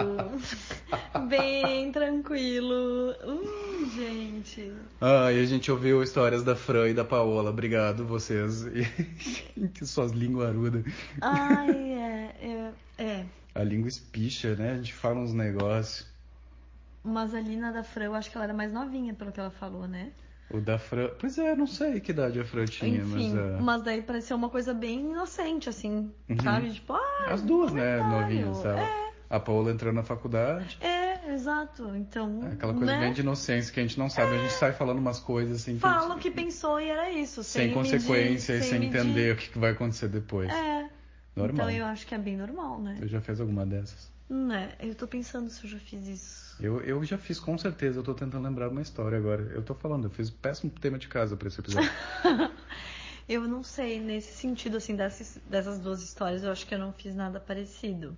bem tranquilo. Hum, gente. Ah, e a gente ouviu histórias da Fran e da Paola. Obrigado, vocês. que suas linguarudas. Ai, é, é, é. A língua espicha, né? A gente fala uns negócios. Mas a Lina da Fran, eu acho que ela era mais novinha, pelo que ela falou, né? O da Fran. Pois é, não sei que idade a Fran tinha, Enfim, mas. ah, mas daí pareceu uma coisa bem inocente, assim, Uhum. sabe? Tipo, ah, As duas, né, novinhas, sabe? É, A Paola entrou na faculdade. é, exato. Então, É Aquela coisa né? bem de inocência que a gente não sabe. A gente sai falando umas coisas assim. que- Fala o que pensou e era isso. sem, Sem, consequência medir, e sem medir. entender o que que vai acontecer depois. É. Normal. Então eu acho que é bem normal, né? Eu já fiz alguma dessas. Né? Eu tô pensando se eu já fiz isso. Eu, eu já fiz com certeza, eu tô tentando lembrar uma história agora. Eu tô falando, eu fiz péssimo tema de casa pra esse episódio. Eu não sei, nesse sentido, assim, dessas, dessas duas histórias, eu acho que eu não fiz nada parecido.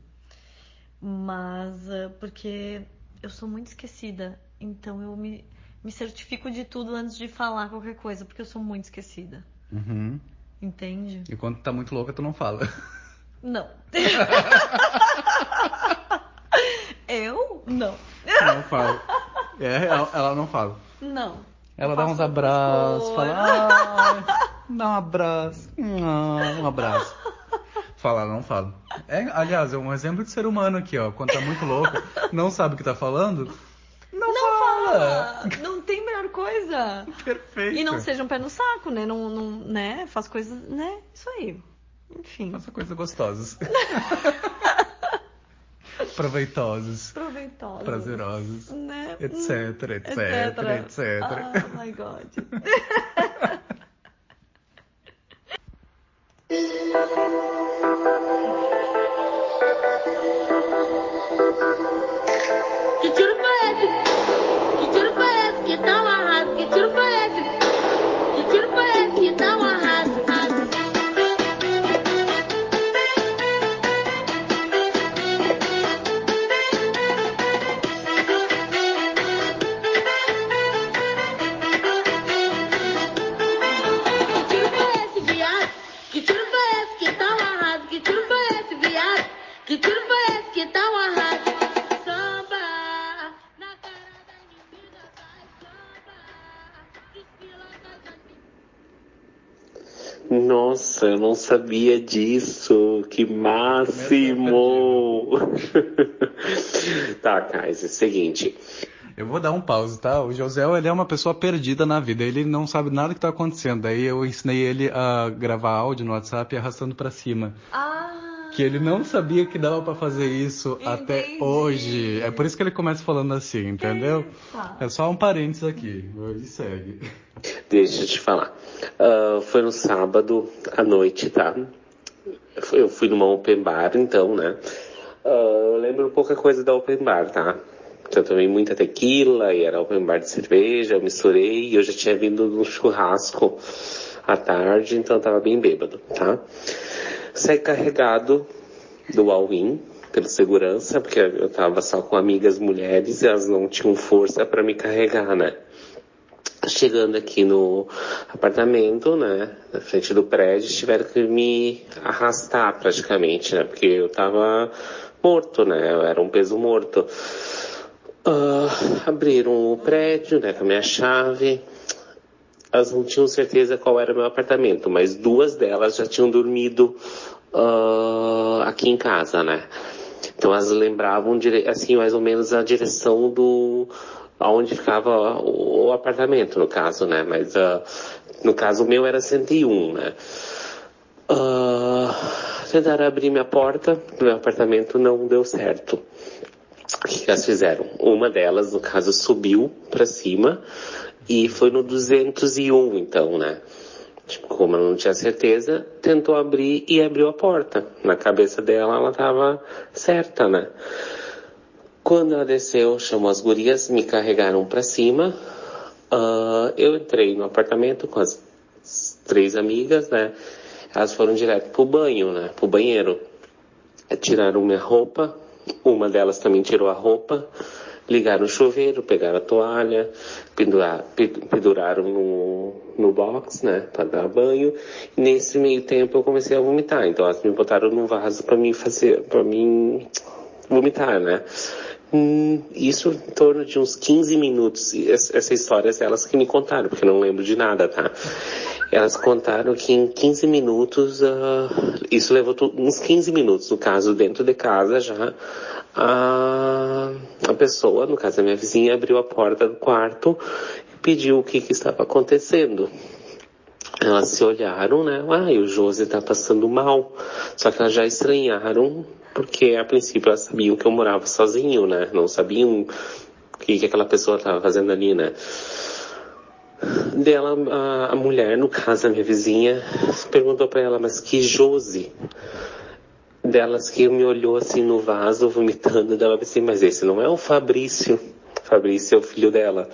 Mas, ah, porque eu sou muito esquecida, então eu me, me certifico de tudo antes de falar qualquer coisa, porque eu sou muito esquecida. Uhum. Entende? E quando tá muito louca, tu não fala. Não. eu? Não. Não fala. É, ela, ela não fala. Não. Ela dá uns abraços, fala, ai, dá um abraço, ah, um abraço. Fala, ela não fala. É, aliás, é um exemplo de ser humano aqui, ó. Quando tá muito louca, não sabe o que tá falando, não, fala. Ah, Não tem melhor coisa. Perfeito. E não seja um pé no saco, né? Não, não, né? Faz coisas, né? Isso aí. Enfim. Faça coisas gostosas. Proveitosas. Proveitosa. Prazerosas. Né? Etc, Hum, etc, etc. Oh my god. sabia disso. Que máximo! tá, Kais, é o seguinte. Eu vou dar um pause, tá? O José, ele é uma pessoa perdida na vida. Ele não sabe nada que tá acontecendo. Daí eu ensinei ele a gravar áudio no WhatsApp arrastando pra cima. Ah, Que ele não sabia que dava pra fazer isso até Entendi. hoje. É por isso que ele começa falando assim, entendeu? Tá. É só um parênteses aqui. E segue. Deixa eu te falar. Ah, foi no sábado à noite, tá? Eu fui numa open bar, então, né? Ah, eu lembro pouca coisa da open bar, tá? Eu tomei muita tequila e era open bar de cerveja, eu misturei e eu já tinha vindo num churrasco à tarde, então eu tava bem bêbado, tá? Saí carregado do all-in pelo segurança, porque eu tava só com amigas mulheres e elas não tinham força pra me carregar, né? Chegando aqui no apartamento, né, na frente do prédio, tiveram que me arrastar praticamente, né, porque eu tava morto, né, eu era um peso morto. Ah, abriram o prédio, né, com a minha chave. Elas não tinham certeza qual era o meu apartamento, mas duas delas já tinham dormido ah, aqui em casa, né. Então elas lembravam, assim, mais ou menos a direção do, aonde ficava o, apartamento, no caso, né? Mas, ah, no caso, o meu era 101, né? Ah, tentaram abrir minha porta do meu apartamento, não deu certo. O que, elas fizeram? Uma delas, no caso, subiu pra cima e foi no 201, então, né? Tipo, como ela não tinha certeza, tentou abrir e abriu a porta. Na cabeça dela, ela tava certa, né? Quando ela desceu, chamou as gurias, me carregaram pra cima. Ah, eu entrei no apartamento com as três amigas, né? Elas foram direto pro banho, né? Pro banheiro. Tiraram minha roupa. Uma delas também tirou a roupa. Ligaram o chuveiro, pegaram a toalha, pendurar, pe- penduraram no, no box, né, para dar banho. E nesse meio tempo eu comecei a vomitar. Então elas me botaram num vaso para mim fazer, para mim vomitar, né. Hum, isso em torno de uns 15 minutos. Essa história é elas que me contaram, porque eu não lembro de nada, tá? Elas contaram que em 15 minutos, ah, isso levou uns 15 minutos, no caso, dentro de casa já, a, a pessoa, no caso a minha vizinha, abriu a porta do quarto e pediu o que, que estava acontecendo. Elas se olharam, né? Ah, e o Josi tá passando mal. Só que elas já estranharam, porque a princípio elas sabiam que eu morava sozinho, né? Não sabiam o que, que aquela pessoa estava fazendo ali, né? Dela, a, a mulher, no caso a minha vizinha, perguntou pra ela, mas que Josi? Delas que me olhou assim no vaso, vomitando, dela disse, mas esse não é o Fabrício. Fabrício é o filho dela.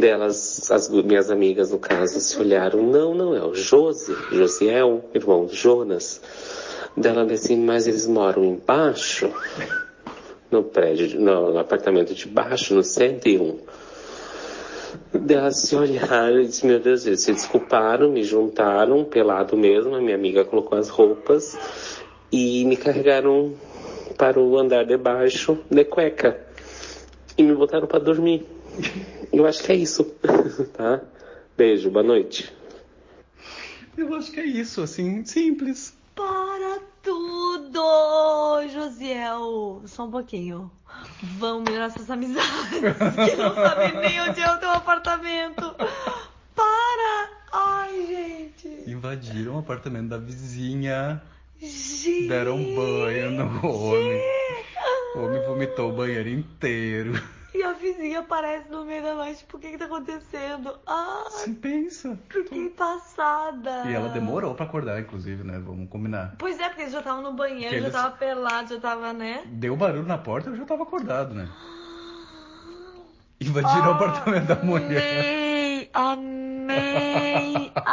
Delas, as minhas amigas no caso, se olharam, não, não, é o Josi, Josiel, irmão de Jonas. Dela disse, mas eles moram embaixo? No prédio, no, no apartamento de baixo, no 101. Delas se olharam e disse, meu Deus, eles se desculparam, me juntaram, pelado mesmo, a minha amiga colocou as roupas e me carregaram para o andar de baixo de cueca e me botaram para dormir. Eu acho que é isso, tá? Beijo, boa noite. Eu acho que é isso, assim, simples. Para tudo, Josiel. Só um pouquinho. Vamos melhorar essas amizades. Que não sabem nem onde é o teu apartamento. Para! Ai, gente. Invadiram o apartamento da vizinha, Gente. deram banho no homem. O homem vomitou o banheiro inteiro. E a vizinha aparece no meio da noite. Tipo, o que que tá acontecendo? Ai, Você pensa. fiquei passada. E ela demorou pra acordar, inclusive, né? Vamos combinar. Pois é, porque eles já estavam no banheiro, Que já eles- tava pelado, já tava, né? Deu barulho na porta, eu já tava acordado, né? Invadiram o apartamento da mulher. Amei, amei,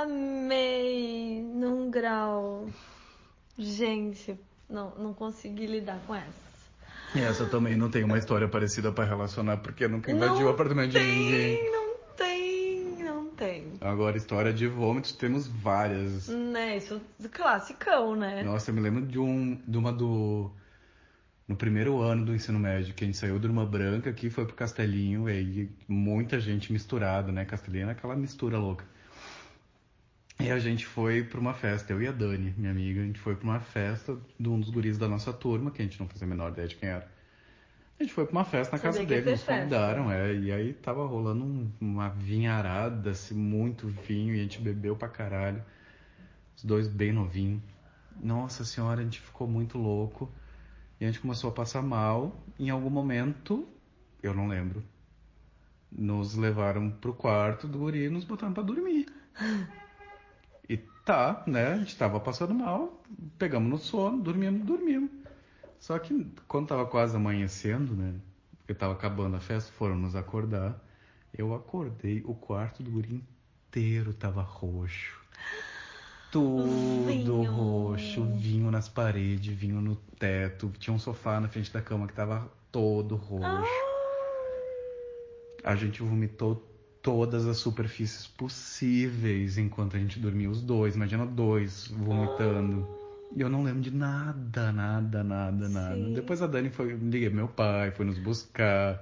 amei. Num grau. Gente, não, não consegui lidar com essa. E essa eu também não tem uma história parecida pra relacionar, porque nunca invadiu Não o apartamento de ninguém. Tem, não tem, não tem. Agora, história de vômitos, temos várias. Né, isso é classicão, né? Nossa, eu me lembro de, um, de uma do. No primeiro ano do ensino médio, que a gente saiu de uma branca aqui, foi pro Castelinho, e aí muita gente misturada, né? Castelinho é aquela mistura louca. E a gente foi pra uma festa, eu e a Dani, minha amiga, a gente foi pra uma festa de um dos guris da nossa turma, que a gente não fazia a menor ideia de quem era. A gente foi pra uma festa na casa dele, ter nos convidaram, é, e aí tava rolando um- uma vinharada, assim, muito vinho, e a gente bebeu pra caralho. Os dois bem novinhos. Nossa senhora, a gente ficou muito louco. E a gente começou a passar mal. Em algum momento, eu não lembro, nos levaram pro quarto do guri e nos botaram pra dormir. Tá, né? A gente tava passando mal, pegamos no sono, dormimos, dormimos. Só que quando tava quase amanhecendo, né? Porque tava acabando a festa, foram nos acordar. Eu acordei, o quarto do guri inteiro tava roxo. Tudo Vinho. roxo, vinho nas paredes, vinho no teto. Tinha um sofá na frente da cama que tava todo roxo. A gente vomitou todas as superfícies possíveis enquanto a gente dormia, os dois. Imagina dois vomitando. E eu não lembro de nada, nada, nada, nada. Sim. Depois a Dani foi, liguei pro meu pai, foi nos buscar.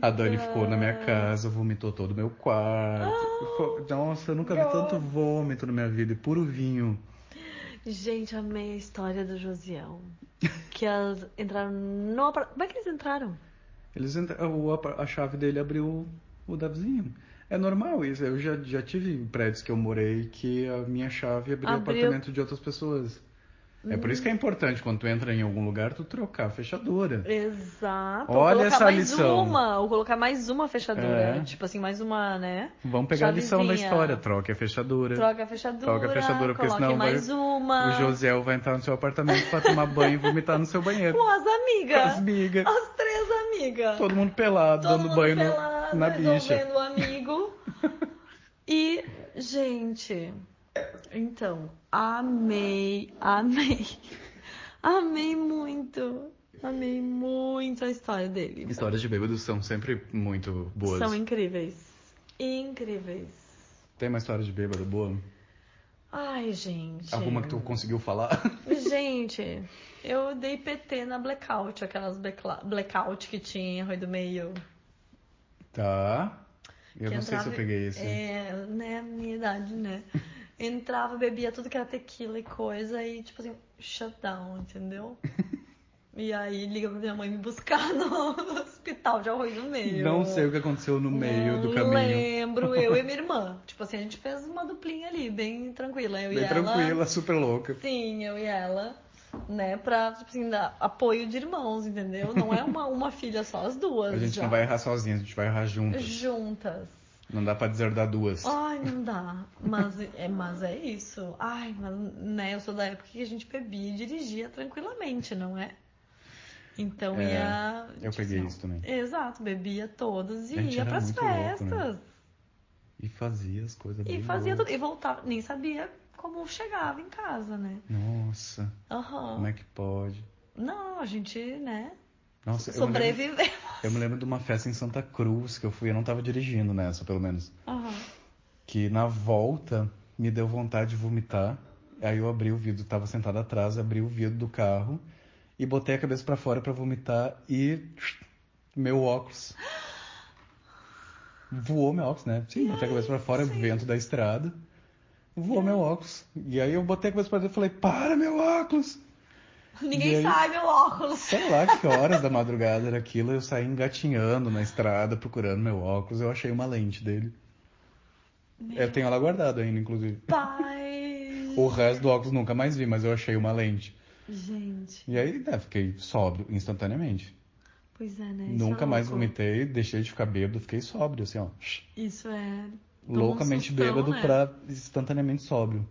A Dani Eita. ficou na minha casa, vomitou todo o meu quarto. Ficou- Nossa, eu nunca vi tanto vômito na minha vida, e puro vinho. Gente, amei a história do Josiel. Que elas entraram no apart- Como é que eles entraram? Eles entra... o- a, a chave dele abriu o da vizinha. É normal isso. Eu já, já tive prédios que eu morei que a minha chave abriu o Abriu. apartamento de outras pessoas. É por isso que é importante quando tu entra em algum lugar tu trocar a fechadura. Exato. Olha colocar essa mais lição. uma, ou colocar mais uma fechadura. É. Tipo assim, mais uma, né? Vamos pegar a lição da Chavezinha. história. Troque a fechadura. Troca a fechadura. Troca a fechadura, porque senão vai- mais uma. O Josiel vai entrar no seu apartamento pra tomar banho e vomitar no seu banheiro. Com as amigas. Com as migas. As três amigas. Todo mundo pelado, Todo dando mundo banho no- pelado, na bicha. resolvendo o amigo. e, gente, então, amei, amei. Amei muito. Amei muito. a história dele. Histórias de bêbados são sempre muito boas. São incríveis. Incríveis. Tem uma história de bêbado boa? Ai, gente. Alguma que tu conseguiu falar? Gente, eu dei PT na blackout, aquelas blackout que tinha em Arroio do Meio. Tá. Eu não sei se eu entrava- peguei esse. É, né, minha idade, né? Entrava, bebia tudo que era tequila e coisa e, tipo assim, shutdown, entendeu? E aí liga pra minha mãe me buscar no hospital de Arroio do Meio. Não sei o que aconteceu no meio do Não caminho. lembro, eu e minha irmã. Tipo assim, a gente fez uma duplinha ali, bem tranquila. Eu e Bem ela. tranquila, super louca. Sim, eu e ela, né, pra, tipo assim, dar apoio de irmãos, entendeu? Não é uma, uma filha só, as duas. A gente já. não vai errar sozinha, a gente vai errar juntas. Juntas. Não dá pra deserdar duas. Ai, não dá. Mas é, mas é isso. Ai, mas, né, eu sou da época que a gente bebia e dirigia tranquilamente, não é? Então É, ia. eu tipo peguei assim, isso também. Exato, bebia todas e ia pras muito louco, festas. né? E fazia as coisas E fazia tudo. E voltava, nem sabia como chegava em casa, né? Nossa, Aham. como é que pode? Não, a gente, né? Nossa, eu me, lembro, eu me lembro de uma festa em Santa Cruz que eu fui, eu não tava dirigindo nessa, pelo menos. Aham. Que na volta me deu vontade de vomitar. Aí eu abri o vidro, tava sentado atrás, abri o vidro do carro e botei a cabeça pra fora pra vomitar e meu óculos voou meu óculos, né? Sim, botei a cabeça pra fora, vento da estrada. Voou meu óculos. E aí eu botei a cabeça pra dentro e falei: "Para meu óculos!" Ninguém aí- sai meu óculos. Sei lá que horas da madrugada era aquilo, eu saí engatinhando na estrada procurando meu óculos, eu achei uma lente dele. Eu tenho ela guardada ainda, inclusive. Pai. O resto do óculos nunca mais vi, mas eu achei uma lente. Gente, E aí, né, fiquei sóbrio instantaneamente. pois é, né? Isso Nunca é mais vomitei, deixei de ficar bêbado, fiquei sóbrio, assim, ó. Isso é. Loucamente sustão, bêbado né? pra instantaneamente sóbrio.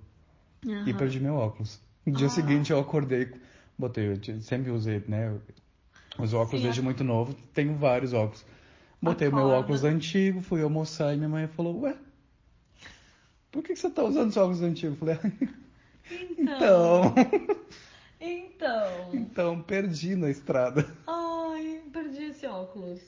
Aham. E perdi meu óculos. No dia Ah. seguinte eu acordei, botei, eu sempre usei, né? Os óculos Sim, desde a- muito novo, tenho vários óculos. Botei o meu óculos antigo, fui almoçar e minha mãe falou, ué, por que, que você tá usando os óculos antigos? Eu falei, então, Então. então, perdi na estrada. Ai, perdi esse óculos.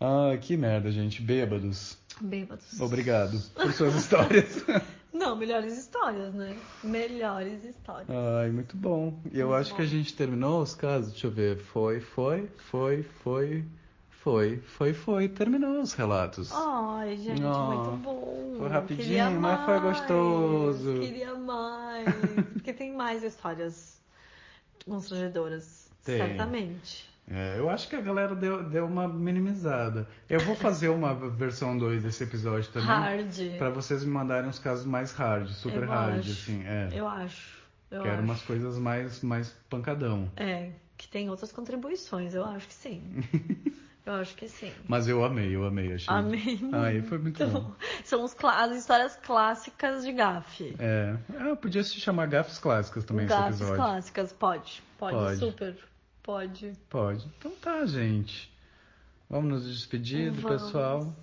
Ah, que merda, gente, bêbados. Bêbados. Obrigado por suas histórias. Não, melhores histórias, né? Melhores histórias. Ai, muito bom. E eu Muito acho bom. que a gente terminou os casos. Deixa eu ver. Foi, foi, foi, foi, foi, foi, foi. Terminou os relatos. Ai, gente, Ah, muito bom. foi rapidinho, Queria mas foi mais, gostoso. Queria mais. Porque tem mais histórias constrangedoras. Tem. Certamente. É, eu acho que a galera deu, deu uma minimizada. Eu vou fazer uma versão 2 desse episódio também. Hard. Pra vocês me mandarem uns casos mais hard, super Eu hard, acho. assim. É. Eu acho. Eu Quero acho. umas coisas mais, mais pancadão. É, que tem outras contribuições, eu acho que sim. eu acho que sim. Mas eu amei, eu amei. Achei. Amei. Aí foi muito Então, bom. São os as histórias clássicas de gafe. É. Ah, podia se chamar gafes clássicas também esse Gafes episódio. clássicas, pode. Pode, Pode. super. Pode. Pode. Então tá, gente. Vamos nos despedir do Vamos. pessoal. O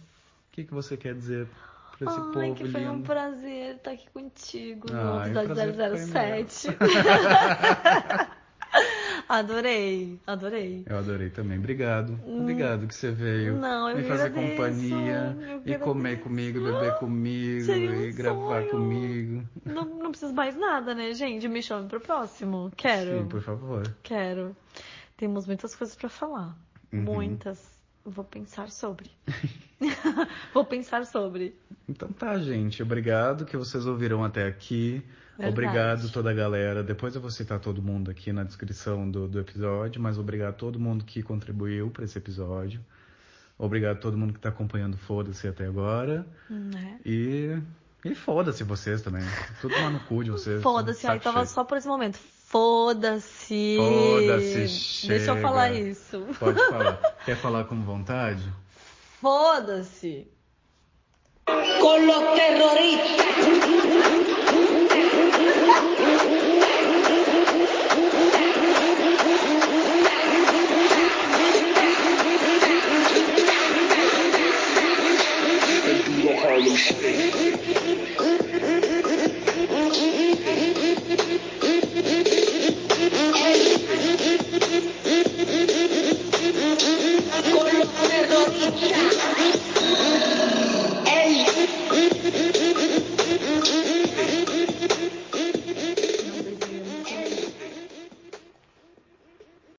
que, que você quer dizer pra esse Ai, povo que foi um lindo? prazer estar aqui contigo no Ai, o episódio prazer foi 007. adorei, adorei. Eu adorei também. Obrigado. Obrigado que você veio Hum. Não, eu me fazer agradeço. companhia e comer comigo, beber comigo um e gravar sonho. comigo. Não, não preciso mais nada, né, gente? Me chame pro próximo. Quero. Sim, por favor. Quero. Temos muitas coisas pra falar. Uhum. Muitas. Vou pensar sobre. Vou pensar sobre. Então tá, gente. Obrigado que vocês ouviram até aqui. Verdade. Obrigado toda a galera. Depois eu vou citar todo mundo aqui na descrição do, do episódio, mas obrigado a todo mundo que contribuiu para esse episódio. Obrigado a todo mundo que tá acompanhando Foda-se até agora. Né? E, e foda-se vocês também. Tudo lá no cu de vocês. Foda-se, aí tava só por esse momento. Foda-se. Foda-se, chega. Deixa eu falar isso. Pode falar. Quer falar com vontade? Foda-se. Con